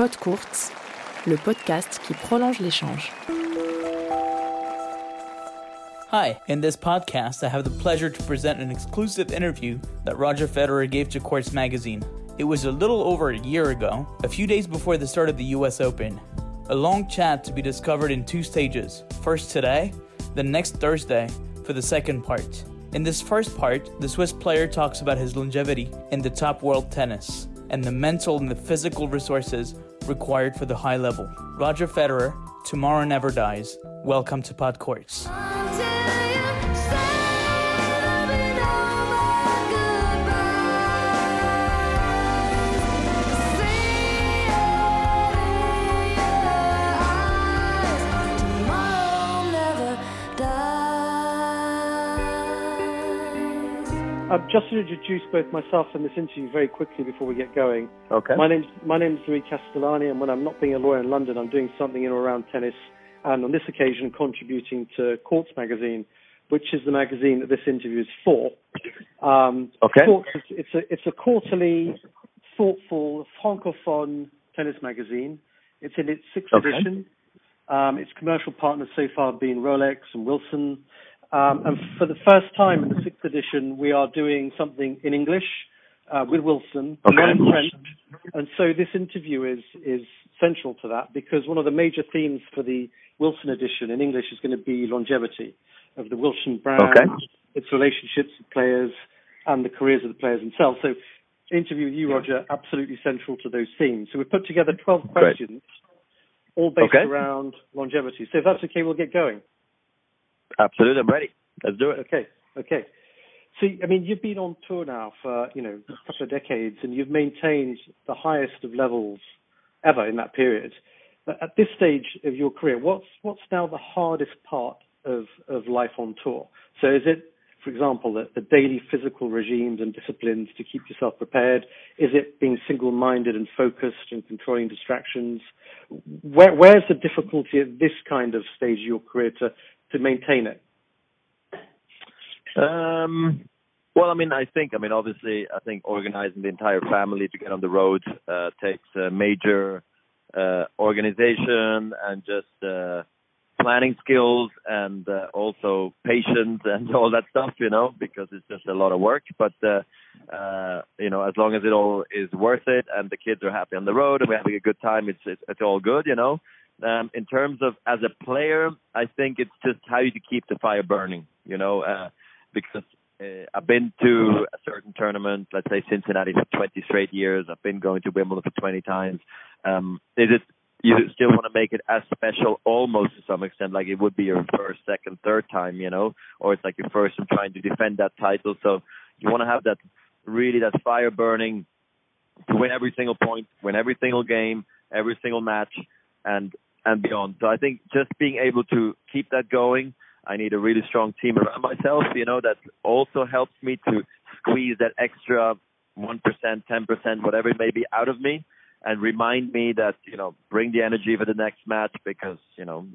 Pod Courts, le podcast qui prolonge l'échange. Hi, in this podcast, I have the pleasure to present an exclusive interview that Roger Federer gave to Courts Magazine. It was a little over a year ago, a few days before the start of the US Open. A long chat to be discovered in two stages. First today, then next Thursday for the second part. In this first part, the Swiss player talks about his longevity in the top world tennis and the mental and the physical resources required for the high level. Roger Federer, Tomorrow Never Dies. Welcome to Pod Um, just to introduce both myself and this interview very quickly before we get going. Okay. My name's my name's Louis Castellani, and when I'm not being a lawyer in London, I'm doing something in or around tennis, and on this occasion, contributing to Courts Magazine, which is the magazine that this interview is for. Um, Okay. Courts, it's, it's a it's a quarterly, thoughtful francophone tennis magazine. It's in its sixth Okay. edition. Um, its commercial partners so far have been Rolex and Wilson. Um, and for the first time in the sixth edition, we are doing something in English uh, with Wilson, Okay. not in French. And so this interview is is central to that because one of the major themes for the Wilson edition in English is going to be longevity of the Wilson brand, Okay. its relationships with players, and the careers of the players themselves. So, interview with you, Roger, absolutely central to those themes. So we've put together 12 Great. questions, all based Okay. around longevity. So if that's okay, we'll get going. Absolutely, I'm ready. Let's do it. Okay, okay. So, I mean, you've been on tour now for, you know, a couple of decades and you've maintained the highest of levels ever in that period. But at this stage of your career, what's, what's now the hardest part of, of life on tour? So is it, for example, the, the daily physical regimes and disciplines to keep yourself prepared? Is it being single-minded and focused and controlling distractions? Where, where's the difficulty at this kind of stage of your career to, to maintain it? Um, well, I mean, I think, I mean, obviously, I think organizing the entire family to get on the road uh, takes a major uh, organization and just uh, planning skills and uh, also patience and all that stuff, you know, because it's just a lot of work. But uh, uh, you know, as long as it all is worth it and the kids are happy on the road and we're having a good time, it's it's, it's all good, you know. Um, in terms of as a player, I think it's just how you keep the fire burning, you know, uh, because uh, I've been to a certain tournament, let's say Cincinnati for 20 straight years. I've been going to Wimbledon for 20 times. Um, is it you still want to make it as special almost to some extent like it would be your first, second, third time, you know, or it's like your first time trying to defend that title. So you want to have that really that fire burning to win every single point, win every single game, every single match, and and beyond. So I think just being able to keep that going, I need a really strong team around myself. You know that also helps me to squeeze that extra one percent, ten percent, whatever it may be, out of me, and remind me that you know bring the energy for the next match because you know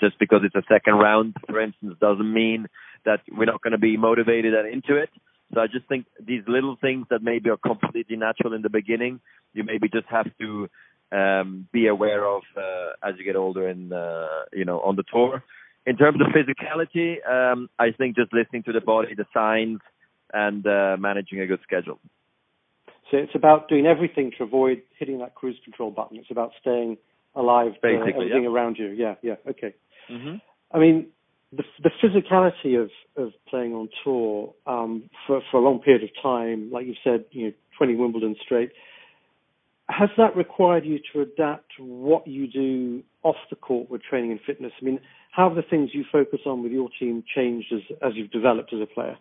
just because it's a second round, for instance, doesn't mean that we're not going to be motivated and into it. So I just think these little things that maybe are completely natural in the beginning, you maybe just have to um, be aware of uh, as you get older and uh, you know on the tour. In terms of physicality, um, I think just listening to the body, the signs, and uh, managing a good schedule. So it's about doing everything to avoid hitting that cruise control button. It's about staying alive to Basically, everything yeah. around you. Yeah, yeah, okay. Mm-hmm. I mean, the the physicality of of playing on tour um, for for a long period of time, like you said, you know, 20 Wimbledon straight. Has that required you to adapt what you do off the court with training and fitness? I mean, how have the things you focus on with your team changed as as you've developed as a player?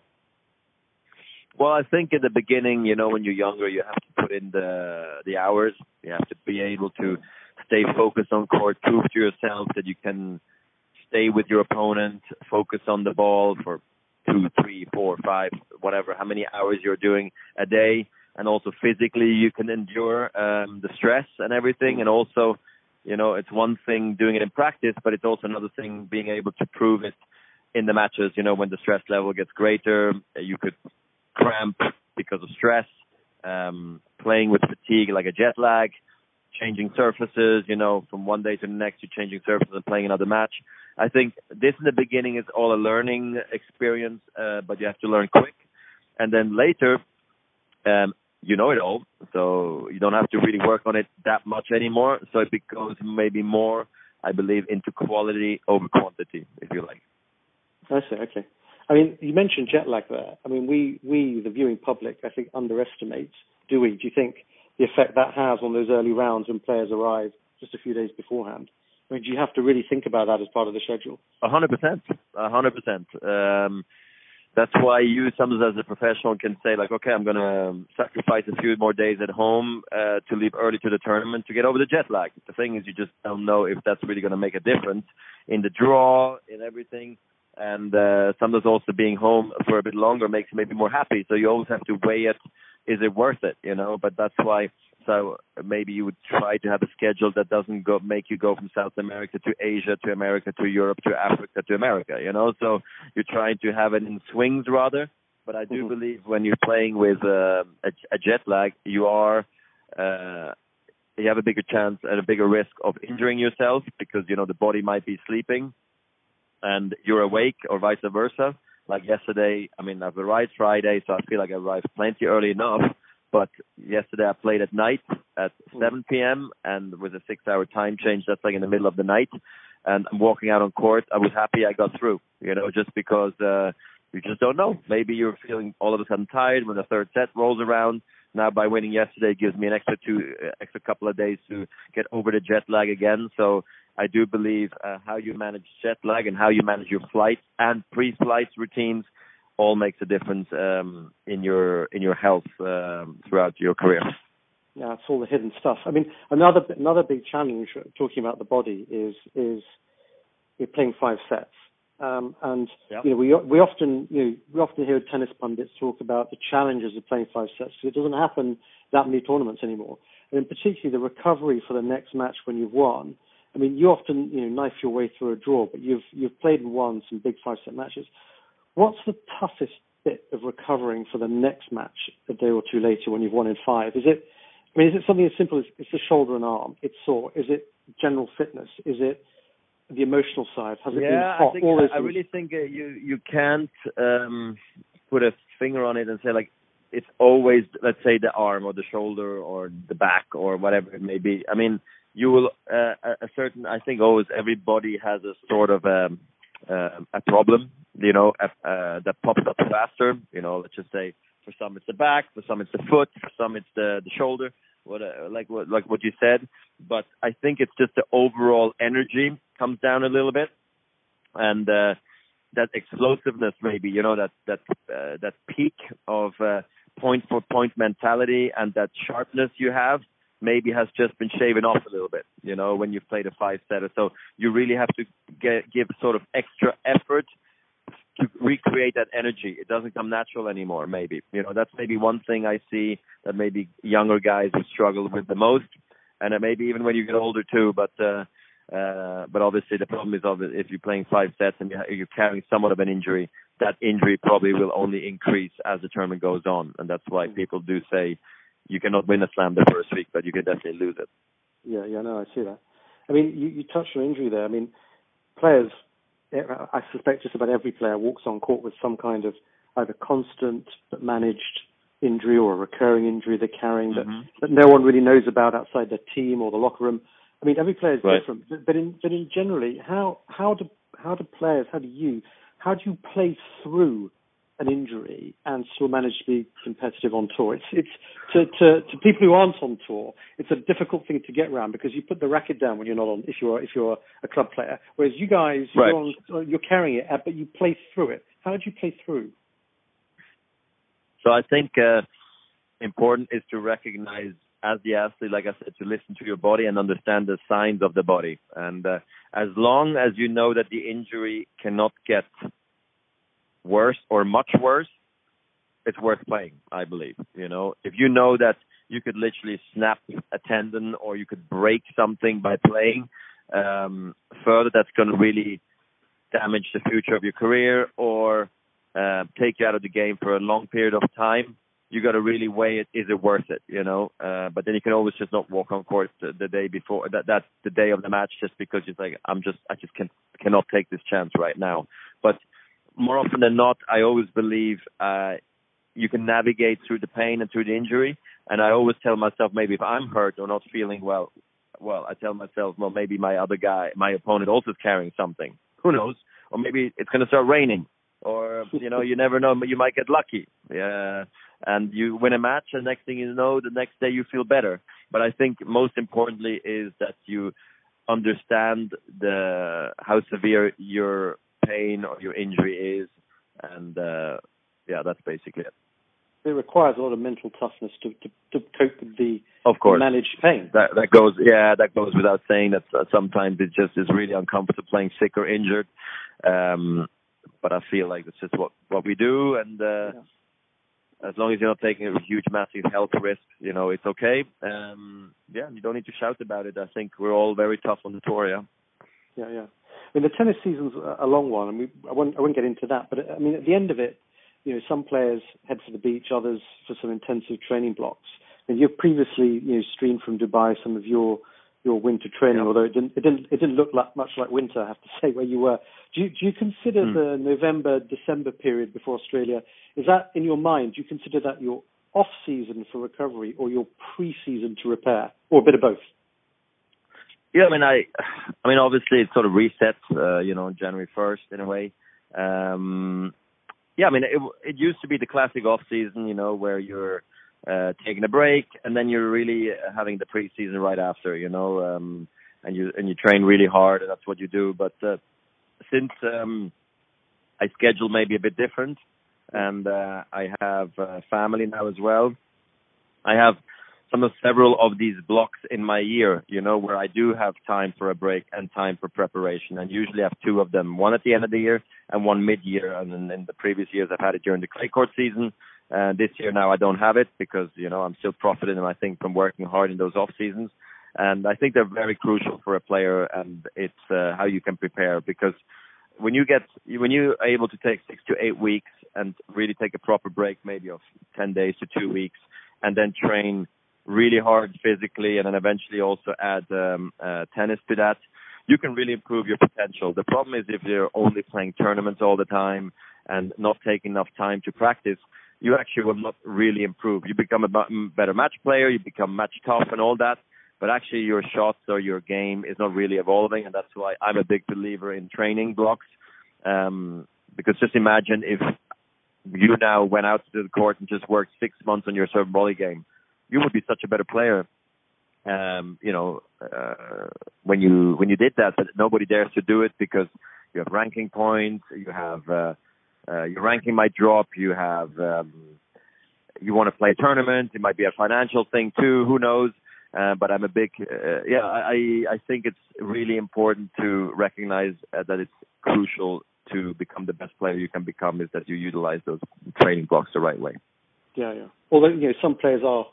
Well, I think in the beginning, you know, when you're younger, you have to put in the the hours. You have to be able to stay focused on court, prove to yourself that you can stay with your opponent, focus on the ball for two, three, four, five, whatever, how many hours you're doing a day, and also physically you can endure um, the stress and everything, and also, you know, it's one thing doing it in practice, but it's also another thing being able to prove it in the matches. You know, when the stress level gets greater, you could cramp because of stress, um, playing with fatigue like a jet lag, changing surfaces. You know, from one day to the next, you're changing surfaces and playing another match. I think this in the beginning is all a learning experience, uh, but you have to learn quick, and then later, um, you know it all, so you don't have to really work on it that much anymore. So it becomes maybe more, I believe, into quality over quantity, if you like. I see. Okay. I mean, you mentioned jet lag there. I mean, we, we, the viewing public, I think underestimates, do we? Do you think the effect that has on those early rounds when players arrive just a few days beforehand? I mean, do you have to really think about that as part of the schedule? A hundred percent, a hundred percent. Um, that's why you sometimes as a professional can say like, okay, I'm gonna sacrifice a few more days at home uh, to leave early to the tournament to get over the jet lag. The thing is, you just don't know if that's really gonna make a difference in the draw, in everything and uh, sometimes also being home for a bit longer makes you maybe more happy. So you always have to weigh it: is it worth it? You know. But that's why. So maybe you would try to have a schedule that doesn't go make you go from South America to Asia to America to Europe to Africa to America. You know. So you're trying to have it in swings rather. But I do mm-hmm. believe when you're playing with uh, a, a jet lag, you are. Uh, you have a bigger chance and a bigger risk of injuring yourself because you know the body might be sleeping and you're awake or vice versa. Like yesterday, I mean, I've arrived Friday, so I feel like I arrived plenty early enough. But yesterday I played at night at hmm. 7 p.m. and with a six-hour time change, that's like in the middle of the night. And I'm walking out on court. I was happy I got through, you know, just because uh, you just don't know. Maybe you're feeling all of a sudden tired when the third set rolls around. Now by winning yesterday gives me an extra two, uh, extra couple of days to get over the jet lag again. So I do believe uh, how you manage jet lag and how you manage your flight and pre-flight routines all makes a difference um, in your in your health um, throughout your career. Yeah, it's all the hidden stuff. I mean, another another big challenge talking about the body is is you're playing five sets, um, and yep. you know we we often you know we often hear tennis pundits talk about the challenges of playing five sets because it doesn't happen that many tournaments anymore, and particularly the recovery for the next match when you've won I mean, you often you know knife your way through a draw, but you've you've played and won some big five set matches. What's the toughest bit of recovering for the next match a day or two later when you've won in five? Is it? I mean, is it something as simple as it's the shoulder and arm? It's sore. Is it general fitness? Is it the emotional side? Has it yeah, been hot? I, think, I, I really think uh, you you can't um, put a finger on it and say like it's always let's say the arm or the shoulder or the back or whatever it may be. I mean, you will uh, a certain I think always everybody has a sort of um, uh, a problem, you know, uh, that pops up faster. You know, let's just say for some it's the back, for some it's the foot, for some it's the the shoulder. What uh, like what like what you said, but I think it's just the overall energy comes down a little bit, and uh, that explosiveness maybe you know that that uh, that peak of uh, point for point mentality and that sharpness you have maybe has just been shaven off a little bit, you know, when you've played a five setter. So you really have to get, give sort of extra effort to recreate that energy. It doesn't come natural anymore, maybe. You know, that's maybe one thing I see that maybe younger guys would struggle with the most. And maybe even when you get older too, but, uh, uh, but obviously the problem is of if you're playing five sets and you're carrying somewhat of an injury, that injury probably will only increase as the tournament goes on. And that's why people do say, you cannot win a slam the first week, but you can definitely lose it. Yeah, yeah, no, I see that. I mean, you, you touched on injury there. I mean, players, I suspect just about every player walks on court with some kind of either constant but managed injury or a recurring injury they're carrying mm-hmm. that, that no one really knows about outside their team or the locker room. I mean, every player is right. different, but, but in but in generally, how how do how do players, how do you, how do you play through an injury and still manage to be competitive on tour. It's it's to, to to people who aren't on tour, it's a difficult thing to get around because you put the racket down when you're not on if you're if you're a club player. Whereas you guys right. you're, on, you're carrying it, but you play through it. How do you play through? So I think uh, important is to recognize as the athlete, like I said, to listen to your body and understand the signs of the body. And uh, as long as you know that the injury cannot get worse or much worse, it's worth playing, I believe. You know, if you know that you could literally snap a tendon or you could break something by playing um, further, that's going to really damage the future of your career or uh, take you out of the game for a long period of time. you got to really weigh it. Is it worth it? You know. Uh, but then you can always just not walk on court the, the day before. That that's the day of the match, just because you're like, I'm just, I just can cannot take this chance right now. But more often than not, I always believe uh, you can navigate through the pain and through the injury. And I always tell myself, maybe if I'm hurt or not feeling well, well, I tell myself, well, maybe my other guy, my opponent, also is carrying something. Who knows? Or maybe it's going to start raining, or you know, you never know. You might get lucky. Yeah and you win a match and next thing you know the next day you feel better but i think most importantly is that you understand the how severe your pain or your injury is and uh yeah that's basically it it requires a lot of mental toughness to to, to cope with the of course manage pain that that goes yeah that goes without saying that uh, sometimes it just is really uncomfortable playing sick or injured um but i feel like it's just what what we do and uh yeah as long as you're not taking a huge, massive health risk, you know, it's okay. Um, yeah, you don't need to shout about it. I think we're all very tough on the tour, yeah. Yeah, yeah. I mean, the tennis season's a long one, and we I won't, I won't get into that. But I mean, at the end of it, you know, some players head for the beach, others for some intensive training blocks. And you've previously, you know, streamed from Dubai some of your your winter training, yeah. although it didn't it didn't it didn't look like, much like winter. I have to say where you were. Do you, do you consider mm. the November December period before Australia is that in your mind? Do you consider that your off season for recovery or your pre season to repair, or a bit of both? Yeah, I mean, I, I mean, obviously it sort of resets, uh, you know, January first in a way. Um, yeah, I mean, it it used to be the classic off season, you know, where you're uh, taking a break, and then you're really having the preseason right after, you know, um, and you and you train really hard, and that's what you do. But uh, since um, I schedule maybe a bit different, and uh, I have uh, family now as well, I have some of several of these blocks in my year, you know, where I do have time for a break and time for preparation, and usually I have two of them, one at the end of the year and one mid-year. And in, in the previous years, I've had it during the clay court season, uh, this year now I don't have it because you know I'm still profiting, and I think, from working hard in those off seasons. And I think they're very crucial for a player, and it's uh, how you can prepare because when you get when you are able to take six to eight weeks and really take a proper break, maybe of ten days to two weeks, and then train really hard physically, and then eventually also add um, uh, tennis to that, you can really improve your potential. The problem is if you're only playing tournaments all the time and not taking enough time to practice, you actually will not really improve. You become a better match player, you become match tough and all that, but actually your shots or your game is not really evolving, and that's why I'm a big believer in training blocks. Um, because just imagine if you now went out to the court and just worked six months on your serve volley game, you would be such a better player. Um, you know, uh, when you when you did that, but nobody dares to do it because you have ranking points, you have uh, uh, your ranking might drop. You have um, you want to play a tournament. It might be a financial thing too. Who knows? Uh, but I'm a big uh, yeah. I I think it's really important to recognize uh, that it's crucial to become the best player you can become is that you utilize those training blocks the right way. Yeah, yeah. Although you know some players are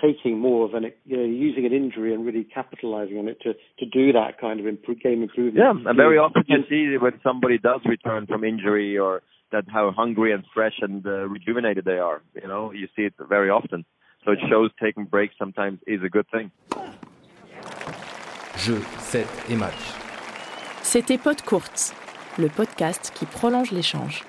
taking more of an you know using an injury and really capitalizing on it to to do that kind of improve, game improvement. Yeah, and very often you see when somebody does return from injury or that how hungry and fresh and uh, rejuvenated they are. You know, you see it very often. So it shows taking breaks sometimes is a good thing. Jeu, set et match. C'était Pod Courts, le podcast qui prolonge l'échange.